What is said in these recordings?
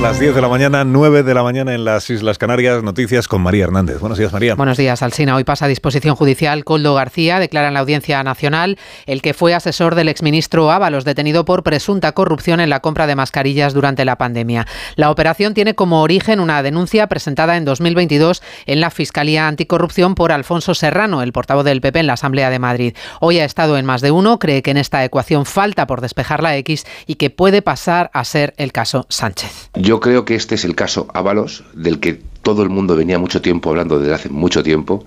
Las 10 de la mañana, 9 de la mañana en las Islas Canarias. Noticias con María Hernández. Buenos días, María. Buenos días, Alsina. Hoy pasa a disposición judicial Coldo García, declara en la Audiencia Nacional el que fue asesor del exministro Ábalos, detenido por presunta corrupción en la compra de mascarillas durante la pandemia. La operación tiene como origen una denuncia presentada en 2022 en la Fiscalía Anticorrupción por Alfonso Serrano, el portavoz del PP en la Asamblea de Madrid. Hoy ha estado en más de uno, cree que en esta ecuación falta por despejar la X y que puede pasar a ser el caso Sánchez. Creo que este es el caso Ábalos, del que todo el mundo venía mucho tiempo hablando desde hace mucho tiempo,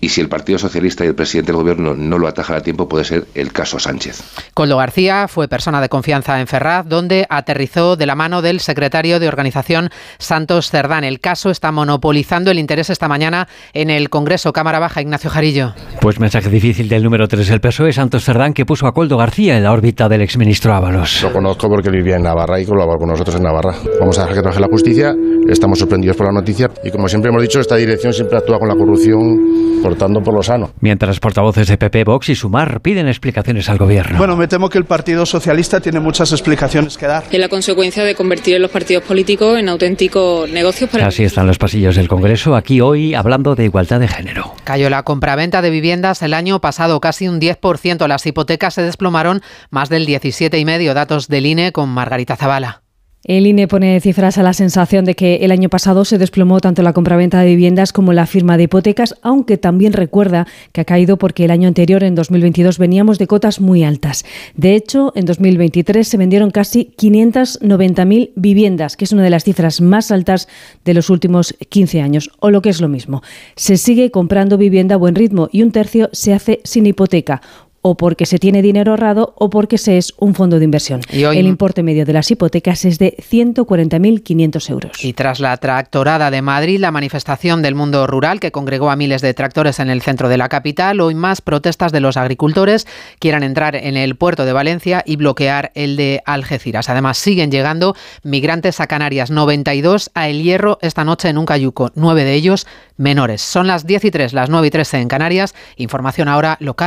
y si el Partido Socialista y el presidente del Gobierno no lo atajan a tiempo, puede ser el caso Sánchez. Coldo García fue persona de confianza en Ferraz, donde aterrizó de la mano del secretario de organización Santos Cerdán. El caso está monopolizando el interés esta mañana en el Congreso Cámara Baja. Ignacio Jarillo. Pues mensaje difícil del número 3 del PSOE, Santos Cerdán, que puso a Coldo García en la órbita del exministro Ábalos. Lo conozco porque vivía en Navarra y colaboró con nosotros en Navarra. Vamos a dejar que trabaje la justicia. Estamos sorprendidos por la noticia y como siempre hemos dicho, esta dirección siempre actúa con la corrupción cortando por lo sano. Mientras portavoces de PP, Vox y Sumar piden explicaciones al gobierno. Bueno, me temo que el Partido Socialista tiene muchas explicaciones que dar. Es la consecuencia de convertir los partidos políticos en auténticos negocios para... Así están los pasillos del Congreso, aquí hoy hablando de igualdad de género. Cayó la compraventa de viviendas el año pasado casi un 10%. Las hipotecas se desplomaron más del 17,5%. Datos del INE con Margarita Zavala. El INE pone cifras a la sensación de que el año pasado se desplomó tanto la compraventa de viviendas como la firma de hipotecas, aunque también recuerda que ha caído porque el año anterior, en 2022, veníamos de cotas muy altas. De hecho, en 2023 se vendieron casi 590.000 viviendas, que es una de las cifras más altas de los últimos 15 años. O lo que es lo mismo, se sigue comprando vivienda a buen ritmo y un tercio se hace sin hipoteca o porque se tiene dinero ahorrado o porque se es un fondo de inversión. El importe medio de las hipotecas es de 140.500 euros. Y tras la tractorada de Madrid, la manifestación del mundo rural que congregó a miles de tractores en el centro de la capital, hoy más protestas de los agricultores quieran entrar en el puerto de Valencia y bloquear el de Algeciras. Además, siguen llegando migrantes a Canarias, 92 a El Hierro esta noche en un cayuco, nueve de ellos menores. Son las 10 y 3, las 9 y 13 en Canarias. Información ahora local.